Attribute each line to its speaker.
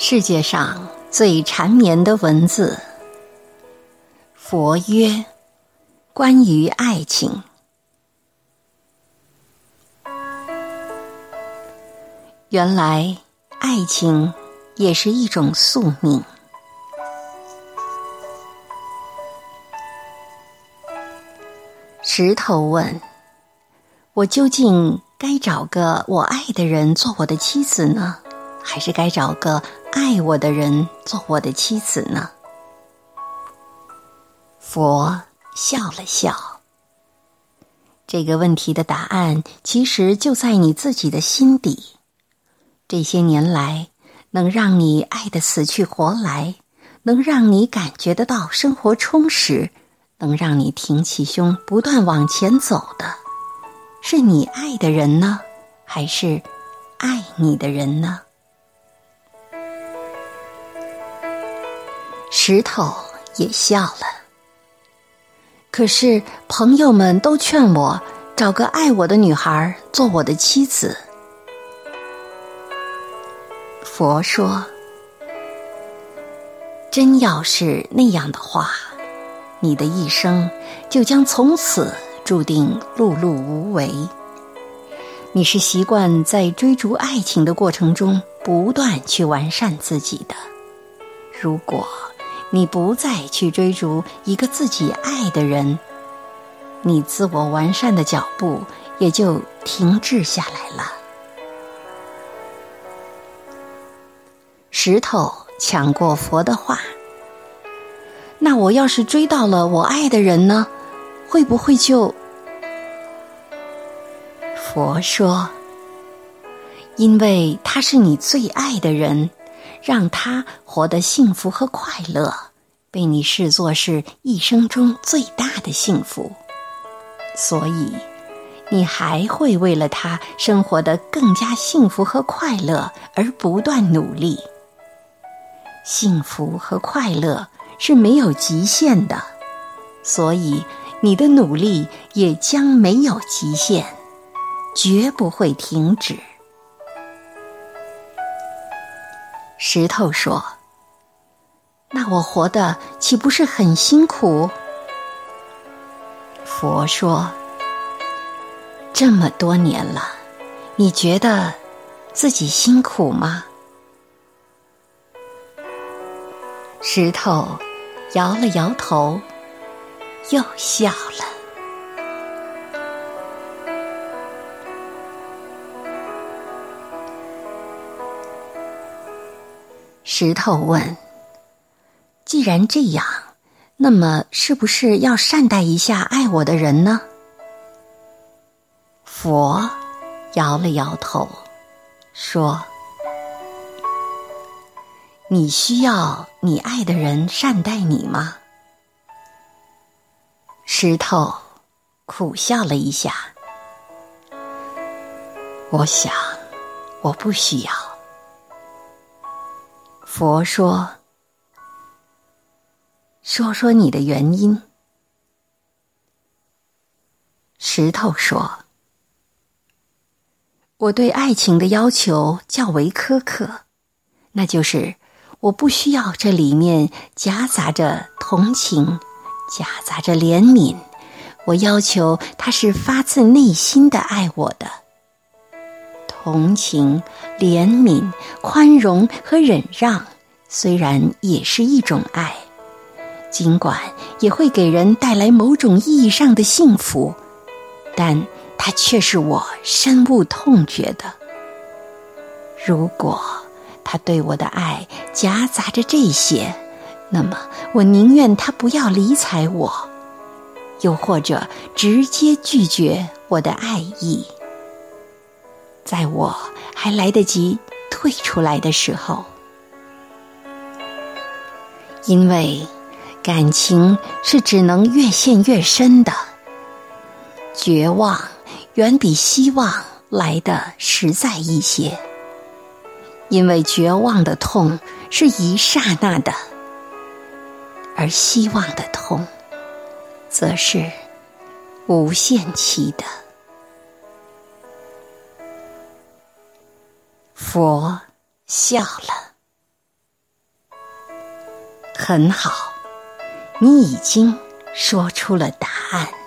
Speaker 1: 世界上最缠绵的文字，佛曰：关于爱情。原来，爱情也是一种宿命。石头问：“我究竟该找个我爱的人做我的妻子呢，还是该找个爱我的人做我的妻子呢？”佛笑了笑。这个问题的答案其实就在你自己的心底。这些年来，能让你爱的死去活来，能让你感觉得到生活充实。能让你挺起胸不断往前走的，是你爱的人呢，还是爱你的人呢？石头也笑了。可是朋友们都劝我找个爱我的女孩做我的妻子。佛说：“真要是那样的话。”你的一生就将从此注定碌碌无为。你是习惯在追逐爱情的过程中不断去完善自己的。如果你不再去追逐一个自己爱的人，你自我完善的脚步也就停滞下来了。石头抢过佛的话。那我要是追到了我爱的人呢，会不会就？佛说，因为他是你最爱的人，让他活得幸福和快乐，被你视作是一生中最大的幸福，所以你还会为了他生活的更加幸福和快乐而不断努力。幸福和快乐。是没有极限的，所以你的努力也将没有极限，绝不会停止。石头说：“那我活的岂不是很辛苦？”佛说：“这么多年了，你觉得自己辛苦吗？”石头。摇了摇头，又笑了。石头问：“既然这样，那么是不是要善待一下爱我的人呢？”佛摇了摇头，说。你需要你爱的人善待你吗？石头苦笑了一下。我想，我不需要。佛说：“说说你的原因。”石头说：“我对爱情的要求较为苛刻，那就是。”我不需要这里面夹杂着同情，夹杂着怜悯。我要求他是发自内心的爱我的。同情、怜悯、宽容和忍让，虽然也是一种爱，尽管也会给人带来某种意义上的幸福，但它却是我深恶痛绝的。如果。他对我的爱夹杂着这些，那么我宁愿他不要理睬我，又或者直接拒绝我的爱意。在我还来得及退出来的时候，因为感情是只能越陷越深的，绝望远比希望来的实在一些。因为绝望的痛是一刹那的，而希望的痛，则是无限期的。佛笑了。很好你已经说出了答案。